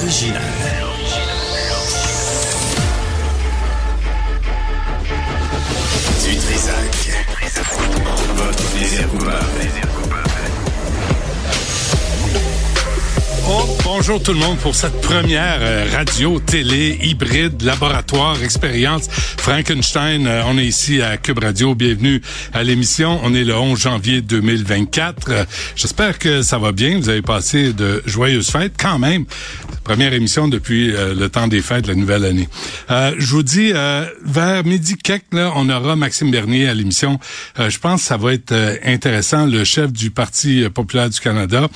L'original. Du Trisac. Votre plaisir. Bonjour tout le monde pour cette première euh, radio, télé, hybride, laboratoire, expérience. Frankenstein, euh, on est ici à Cube Radio. Bienvenue à l'émission. On est le 11 janvier 2024. Euh, J'espère que ça va bien. Vous avez passé de joyeuses fêtes quand même. Première émission depuis le temps des fêtes, la nouvelle année. Je vous dis, vers midi quelques, on aura Maxime Bernier à l'émission. je pense que ça va être intéressant, le chef du Parti populaire du Canada.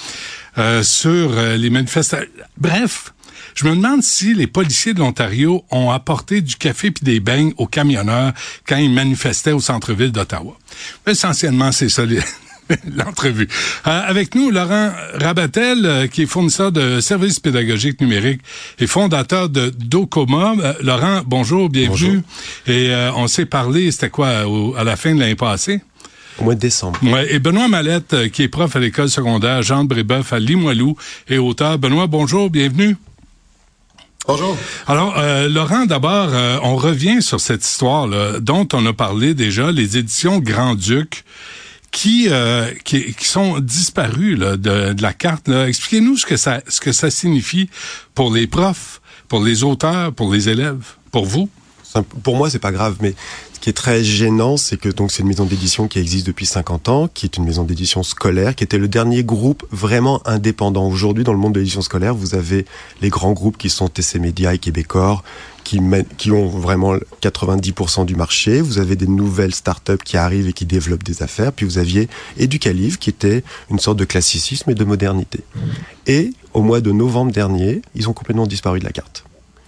Euh, sur euh, les manifestations. Bref, je me demande si les policiers de l'Ontario ont apporté du café puis des beignes aux camionneurs quand ils manifestaient au centre-ville d'Ottawa. Essentiellement, c'est ça l'entrevue. Euh, avec nous, Laurent Rabatel, qui est fournisseur de services pédagogiques numériques et fondateur de Docoma. Laurent, bonjour, bienvenue. Et on s'est parlé, c'était quoi, à la fin de l'année passée? Au mois de décembre. Ouais, et Benoît Mallette, euh, qui est prof à l'école secondaire Jean de Brébeuf à Limoilou et auteur. Benoît, bonjour, bienvenue. Bonjour. Alors, euh, Laurent, d'abord, euh, on revient sur cette histoire là, dont on a parlé déjà, les éditions Grand-Duc. Qui, qui, qui sont disparues là, de, de la carte. Expliquez-nous ce que ça ce que ça signifie pour les profs, pour les auteurs, pour les élèves, pour vous. Pour moi, c'est pas grave, mais qui est très gênant, c'est que donc c'est une maison d'édition qui existe depuis 50 ans, qui est une maison d'édition scolaire, qui était le dernier groupe vraiment indépendant. Aujourd'hui, dans le monde de l'édition scolaire, vous avez les grands groupes qui sont TC Media et Québecor, qui, qui ont vraiment 90% du marché. Vous avez des nouvelles startups qui arrivent et qui développent des affaires. Puis vous aviez Educalive, qui était une sorte de classicisme et de modernité. Et au mois de novembre dernier, ils ont complètement disparu de la carte.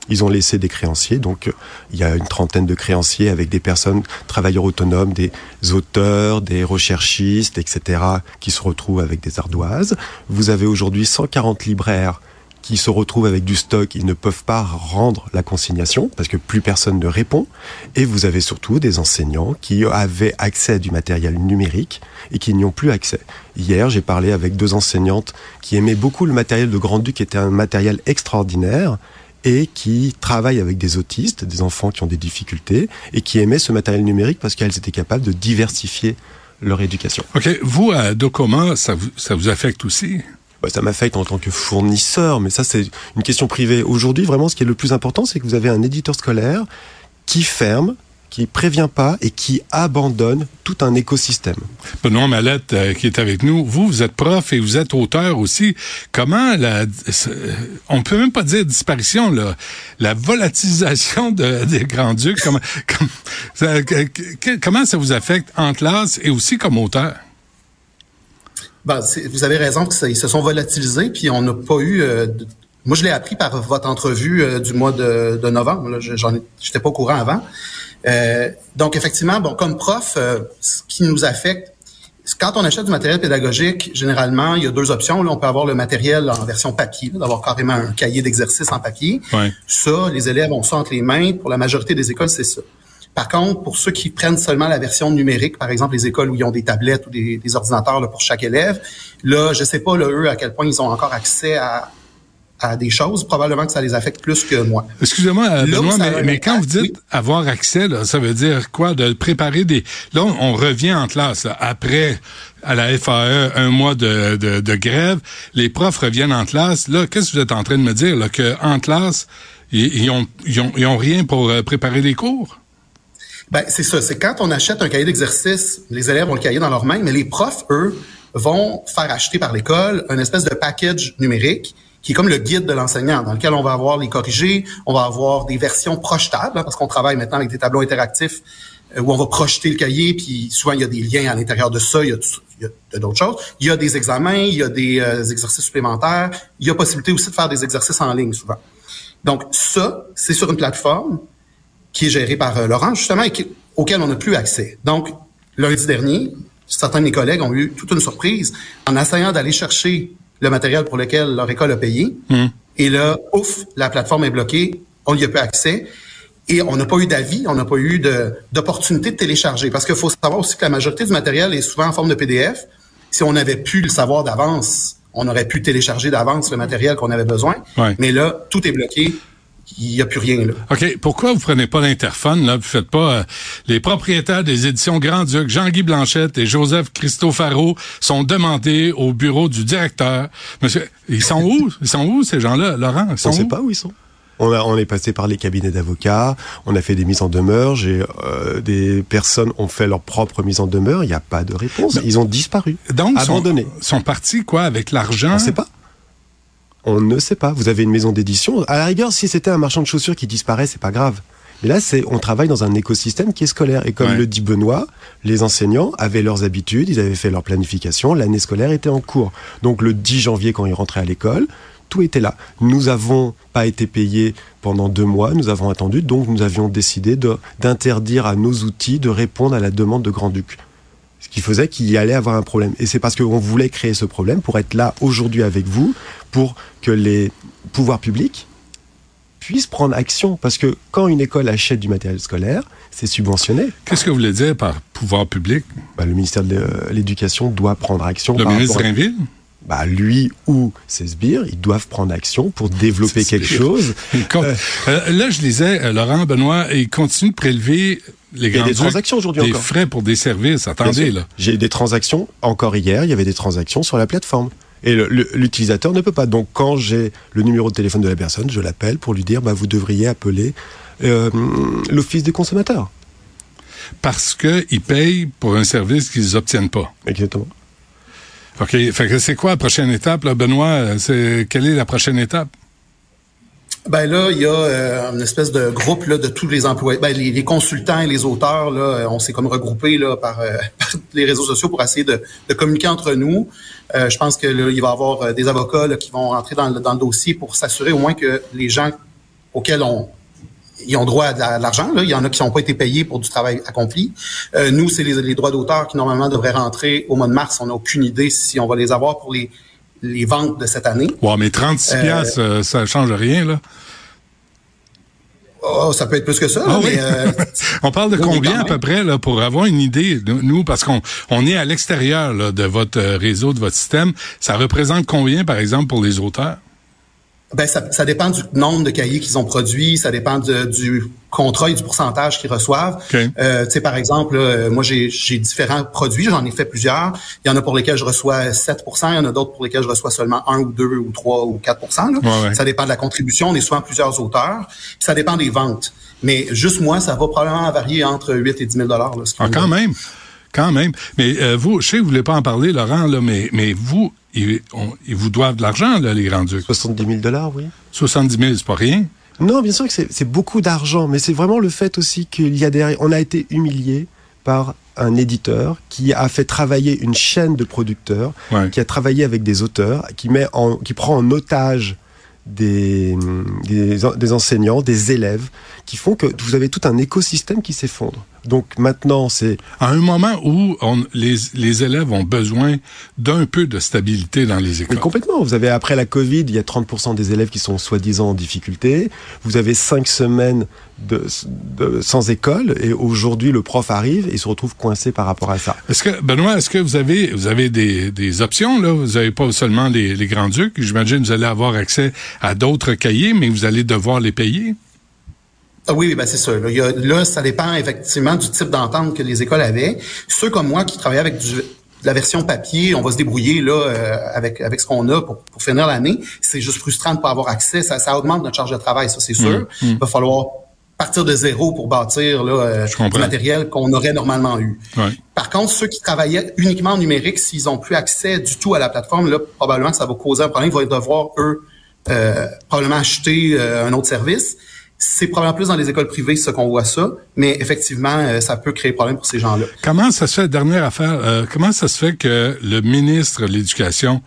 Ils ont laissé des créanciers, donc euh, il y a une trentaine de créanciers avec des personnes, travailleurs autonomes, des auteurs, des recherchistes, etc., qui se retrouvent avec des ardoises. Vous avez aujourd'hui 140 libraires qui se retrouvent avec du stock, ils ne peuvent pas rendre la consignation parce que plus personne ne répond. Et vous avez surtout des enseignants qui avaient accès à du matériel numérique et qui n'y ont plus accès. Hier, j'ai parlé avec deux enseignantes qui aimaient beaucoup le matériel de Grand-Duc, qui était un matériel extraordinaire et qui travaillent avec des autistes, des enfants qui ont des difficultés, et qui aimaient ce matériel numérique parce qu'elles étaient capables de diversifier leur éducation. OK. Vous, à Docoma, ça vous, ça vous affecte aussi? Bah, ça m'affecte en tant que fournisseur, mais ça, c'est une question privée. Aujourd'hui, vraiment, ce qui est le plus important, c'est que vous avez un éditeur scolaire qui ferme qui prévient pas et qui abandonne tout un écosystème. Benoît Mallette, euh, qui est avec nous, vous, vous êtes prof et vous êtes auteur aussi. Comment la, on peut même pas dire disparition, là, la volatilisation de, des Grands-Ducs, comment, ça, comment ça vous affecte en classe et aussi comme auteur? Ben, vous avez raison, ils se sont volatilisés, puis on n'a pas eu euh, moi, je l'ai appris par votre entrevue euh, du mois de, de novembre. J'en j'étais pas au courant avant. Euh, donc, effectivement, bon, comme prof, euh, ce qui nous affecte, quand on achète du matériel pédagogique, généralement, il y a deux options. Là, on peut avoir le matériel en version papier, d'avoir carrément un cahier d'exercice en papier. Ça, les élèves ont ça entre les mains. Pour la majorité des écoles, c'est ça. Par contre, pour ceux qui prennent seulement la version numérique, par exemple les écoles où ils ont des tablettes ou des, ordinateurs là, pour chaque élève, là, je sais pas là, eux à quel point ils ont encore accès à, à des choses, probablement que ça les affecte plus que moi. Excusez-moi, euh, Benoît, mais, quand vous dites avoir accès, là, ça veut dire quoi? De préparer des... Là, on revient en classe. Après, à la FAE, un mois de, de, grève, les profs reviennent en classe. Là, qu'est-ce que vous êtes en train de me dire? Là, que en classe, ils, ils, ont, ils, ont, ils ont rien pour euh, préparer les cours? Ben, c'est ça. C'est quand on achète un cahier d'exercice, les élèves ont le cahier dans leurs mains, mais les profs, eux, vont faire acheter par l'école un espèce de package numérique qui est comme le guide de l'enseignant, dans lequel on va avoir les corrigés, on va avoir des versions projetables, hein, parce qu'on travaille maintenant avec des tableaux interactifs euh, où on va projeter le cahier, puis souvent il y a des liens à l'intérieur de ça, il y a, d'autres choses. Il y a des examens, il y a des euh, exercices supplémentaires, il y a possibilité aussi de faire des exercices en ligne souvent. Donc ça, c'est sur une plateforme qui est gérée par euh, Laurent, justement, et auquel on n'a plus accès. Donc, lundi dernier, certains de mes collègues ont eu toute une surprise en essayant d'aller chercher le matériel pour lequel leur école a payé. Hmm. Et là, ouf, la plateforme est bloquée, on n'y a plus accès. Et on n'a pas eu d'avis, on n'a pas eu d'opportunité de, télécharger. Parce qu'il faut savoir aussi que la majorité du matériel est souvent en forme de PDF. Si on avait pu le savoir d'avance, on aurait pu télécharger d'avance le matériel qu'on avait besoin. Ouais. Mais là, tout est bloqué. Il n'y a plus rien là. OK. Pourquoi vous prenez pas l'interphone, là? Vous faites pas euh, les propriétaires des éditions Grand-Duc, Jean-Guy Blanchette et Joseph Cristofaro sont demandés au bureau du directeur. Monsieur, ils sont où? Ils sont où, ces gens-là, Laurent? Ils sont On ne sait pas où ils sont. On, a, on est passé par les cabinets d'avocats, on a fait des mises en demeure, j'ai, euh, des personnes ont fait leur propre mise en demeure, il n'y a pas de réponse. Ils ont disparu, Donc, sont, abandonnés. sont partis, quoi, avec l'argent? On ne sait pas. On ne sait pas. Vous avez une maison d'édition. À la rigueur, si c'était un marchand de chaussures qui disparaît, c'est pas grave. Mais là, c'est, on travaille dans un écosystème qui est scolaire. Et comme Ouais. le dit Benoît, les enseignants avaient leurs habitudes, ils avaient fait leur planification, l'année scolaire était en cours. Donc le 10 janvier, quand ils rentraient à l'école, tout était là. Nous avons pas été payés pendant deux mois, nous avons attendu, donc nous avions décidé d'interdire à nos outils de répondre à la demande de Grand-Duc. Ce qui faisait qu'il y allait avoir un problème. Et c'est parce qu'on voulait créer ce problème pour être là aujourd'hui avec vous, pour que les pouvoirs publics puissent prendre action. Parce que quand une école achète du matériel scolaire, c'est subventionné. Qu'est-ce que vous voulez dire par pouvoir public? Bah, le ministère de l'Éducation doit prendre action. Le ministre Drainville? bah, lui ou ses sbires, ils doivent prendre action pour développer quelque chose. Compte- Euh, là, je lisais, euh, Laurent Benoît, il continue de prélever les Il y a des transactions aujourd'hui des encore. frais pour des services. Attendez, là. J'ai des transactions, encore hier, il y avait des transactions sur la plateforme. Et l'utilisateur ne peut pas. Donc, quand j'ai le numéro de téléphone de la personne, je l'appelle pour lui dire bah, vous devriez appeler euh, l'Office des consommateurs. Parce qu'ils payent pour un service qu'ils n'obtiennent pas. Exactement. OK. Fait que c'est quoi la prochaine étape, là, Benoît? Euh, C'est, quelle est la prochaine étape? Ben là, il y a euh, une espèce de groupe là, de tous les employés, ben, les, les consultants et les auteurs. Là, euh, on s'est comme regroupés là, par, euh, par les réseaux sociaux pour essayer de, de communiquer entre nous. Euh, je pense que là, il va y avoir euh, des avocats là, qui vont rentrer dans le, dans le dossier pour s'assurer au moins que les gens auxquels on ils ont droit à de l'argent. Là. Il y en a qui n'ont pas été payés pour du travail accompli. Euh, nous, c'est les, les droits d'auteur qui normalement devraient rentrer au mois de mars. On n'a aucune idée si on va les avoir pour les, les ventes de cette année. Ouais, mais 36 Euh, piastres, euh, ça change rien, là. Oh, ça peut être plus que ça. Ah oui. mais, euh, On parle de Oui, combien à peu près là pour avoir une idée nous parce qu'on on est à l'extérieur de votre euh, réseau de votre système, ça représente combien par exemple pour les auteurs? Ben, ça, ça dépend du nombre de cahiers qu'ils ont produits, ça dépend de- du contrat et du pourcentage qu'ils reçoivent. OK. Euh, tu sais, par exemple, là, euh, moi, j'ai différents produits, j'en ai fait plusieurs. Il y en a pour lesquels je reçois 7 il y en a d'autres pour lesquels je reçois seulement 1 ou 2 ou 3 ou 4 là. Ouais, ouais. Ça dépend de la contribution. On est souvent plusieurs auteurs. Puis ça dépend des ventes. Mais juste moi, ça va probablement varier entre 8 et 10 000 là, ce Ah, quand même. Quand même. Mais euh, vous, je sais que vous voulez pas en parler, Laurent, là, mais, mais vous, ils, on- ils vous doivent de l'argent, là, les Grands-Ducs. 70 000 dollars, oui. 70 000, c'est pas rien. Non, bien sûr que c'est beaucoup d'argent, mais c'est vraiment le fait aussi qu'il y a derrière. On a été humilié par un éditeur qui a fait travailler une chaîne de producteurs, Ouais. qui a travaillé avec des auteurs, qui met en, qui prend en otage des, des, des enseignants, des élèves, qui font que vous avez tout un écosystème qui s'effondre. Donc maintenant, c'est À un moment où on, les, les élèves ont besoin d'un peu de stabilité dans les écoles. Oui, complètement. Vous avez, après la Covid, il y a 30% des élèves qui sont soi-disant en difficulté. Vous avez cinq semaines de, de- sans école. Et aujourd'hui, le prof arrive et se retrouve coincé par rapport à ça. Est-ce que Benoît, est-ce que vous avez vous avez des, des options là? Vous avez pas seulement les, les grands ducs. J'imagine que vous allez avoir accès à d'autres cahiers, mais vous allez devoir les payer. Ah oui, ben c'est ça. Là, Il y a- là, ça dépend effectivement du type d'entente que les écoles avaient. Ceux comme moi qui travaillaient avec du, de la version papier, on va se débrouiller là euh, avec avec ce qu'on a pour, pour finir l'année. C'est juste frustrant de pas avoir accès. Ça, ça augmente notre charge de travail, ça c'est sûr. Il va falloir partir de zéro pour bâtir là, euh, du matériel qu'on aurait normalement eu. Ouais. Par contre, ceux qui travaillaient uniquement en numérique, s'ils ont plus accès du tout à la plateforme, là, probablement que ça va causer un problème. Ils vont devoir, eux, euh, probablement acheter euh, un autre service. C'est probablement plus dans les écoles privées, ce qu'on voit ça, mais effectivement, euh, ça peut créer problème pour ces gens-là. Comment ça se fait, dernière affaire, euh, comment ça se fait que le ministre de l'Éducation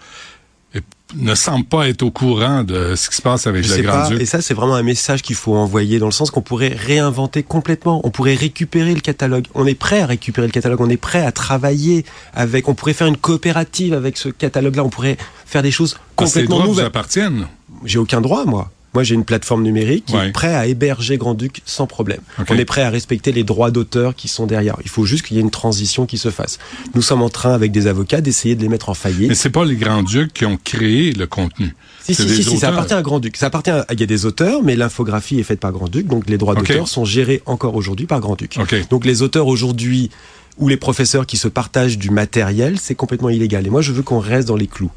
ne semble pas être au courant de ce qui se passe avec Je pas. Grand-Duc? Et ça, c'est vraiment un message qu'il faut envoyer dans le sens qu'on pourrait réinventer complètement. On pourrait récupérer le catalogue. On est prêt à récupérer le catalogue. On est prêt à travailler avec. On pourrait faire une coopérative avec ce catalogue-là. On pourrait faire des choses Parce que les complètement droits vous appartiennent. J'ai aucun droit, moi. Moi, j'ai une plateforme numérique qui est prête à héberger Grand-Duc sans problème. On est prêt à respecter les droits d'auteur qui sont derrière. Il faut juste qu'il y ait une transition qui se fasse. Nous sommes en train, avec des avocats, d'essayer de les mettre en faillite. Mais c'est pas les Grands-Ducs qui ont créé le contenu. Si, si, si, ça appartient à Grand-Duc. Ça appartient à, il y a des auteurs, mais l'infographie est faite par Grand-Duc, donc les droits d'auteur sont gérés encore aujourd'hui par Grand-Duc. Donc les auteurs aujourd'hui ou les professeurs qui se partagent du matériel, c'est complètement illégal. Et moi, je veux qu'on reste dans les clous.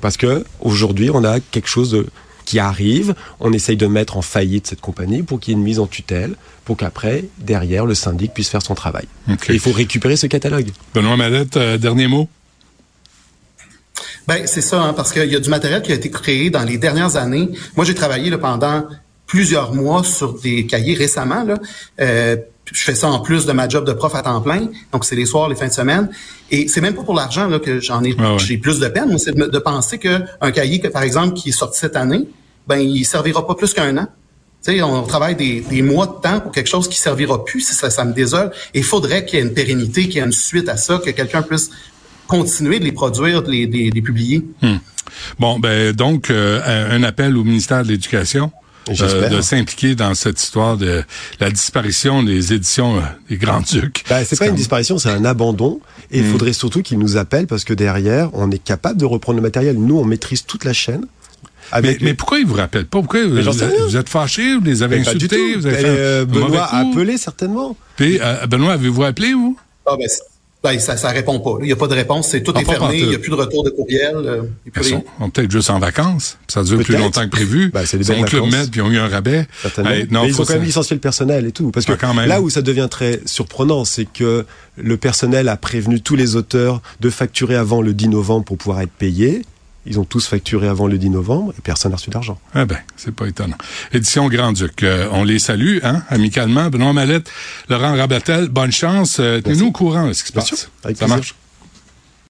parce que aujourd'hui, on a quelque chose de, qui arrive, on essaye de mettre en faillite cette compagnie pour qu'il y ait une mise en tutelle, pour qu'après, derrière, le syndic puisse faire son travail. il faut récupérer ce catalogue. Benoît Madette, euh, dernier mot ben, c'est ça, hein, parce qu'il y a du matériel qui a été créé dans les dernières années. Moi, j'ai travaillé là, pendant plusieurs mois sur des cahiers récemment. Là. Euh, je fais ça en plus de ma job de prof à temps plein, donc c'est les soirs, les fins de semaine. Et c'est même pas pour l'argent là que j'en ai, ah j'ai plus de peine. c'est de, penser que un cahier, que, par exemple, qui est sorti cette année, ben il servira pas plus qu'un an. Tu sais, on travaille des, des, mois de temps pour quelque chose qui servira plus. Ça, ça me désole. il faudrait qu'il y ait une pérennité, qu'il y ait une suite à ça, que quelqu'un puisse continuer de les produire, de les, de les, publier. Hmm. Bon, ben donc euh, un appel au ministère de l'Éducation. Euh, de s'impliquer dans cette histoire de la disparition des éditions euh, des Grands-Ducs. Ben, c'est pas une disparition, c'est un abandon. Et il hmm. faudrait surtout qu'ils nous appellent parce que derrière, on est capable de reprendre le matériel. Nous, on maîtrise toute la chaîne. mais, pourquoi ils vous rappellent pas? Pourquoi vous, vous, êtes fâchés Vous les avez insultés? vous avez fait Benoît a appelé certainement. Puis Benoît, avez-vous appelé vous? Ah, ben, ben, ça, ça répond pas. Il n'y a pas de réponse. C'est tout est fermé. Il n'y a plus de retour de courriel. Euh, on peut-être juste en vacances. Ça dure plus longtemps que prévu. Ben, c'est des Ils club med puis ils ont eu un rabais. mais ils ont quand même licencié le personnel et tout. Parce que ah, là où ça devient très surprenant, c'est que le personnel a prévenu tous les auteurs de facturer avant le 10 novembre pour pouvoir être payés. Ils ont tous facturé avant le 10 novembre et personne n'a reçu d'argent. Ah ben, c'est pas étonnant. Édition Grand-Duc, euh, on les salue, hein, amicalement. Benoît Mallette, Laurent Rabatel, bonne chance. Euh, tenez-nous au courant de ce qui se passe. Ça marche.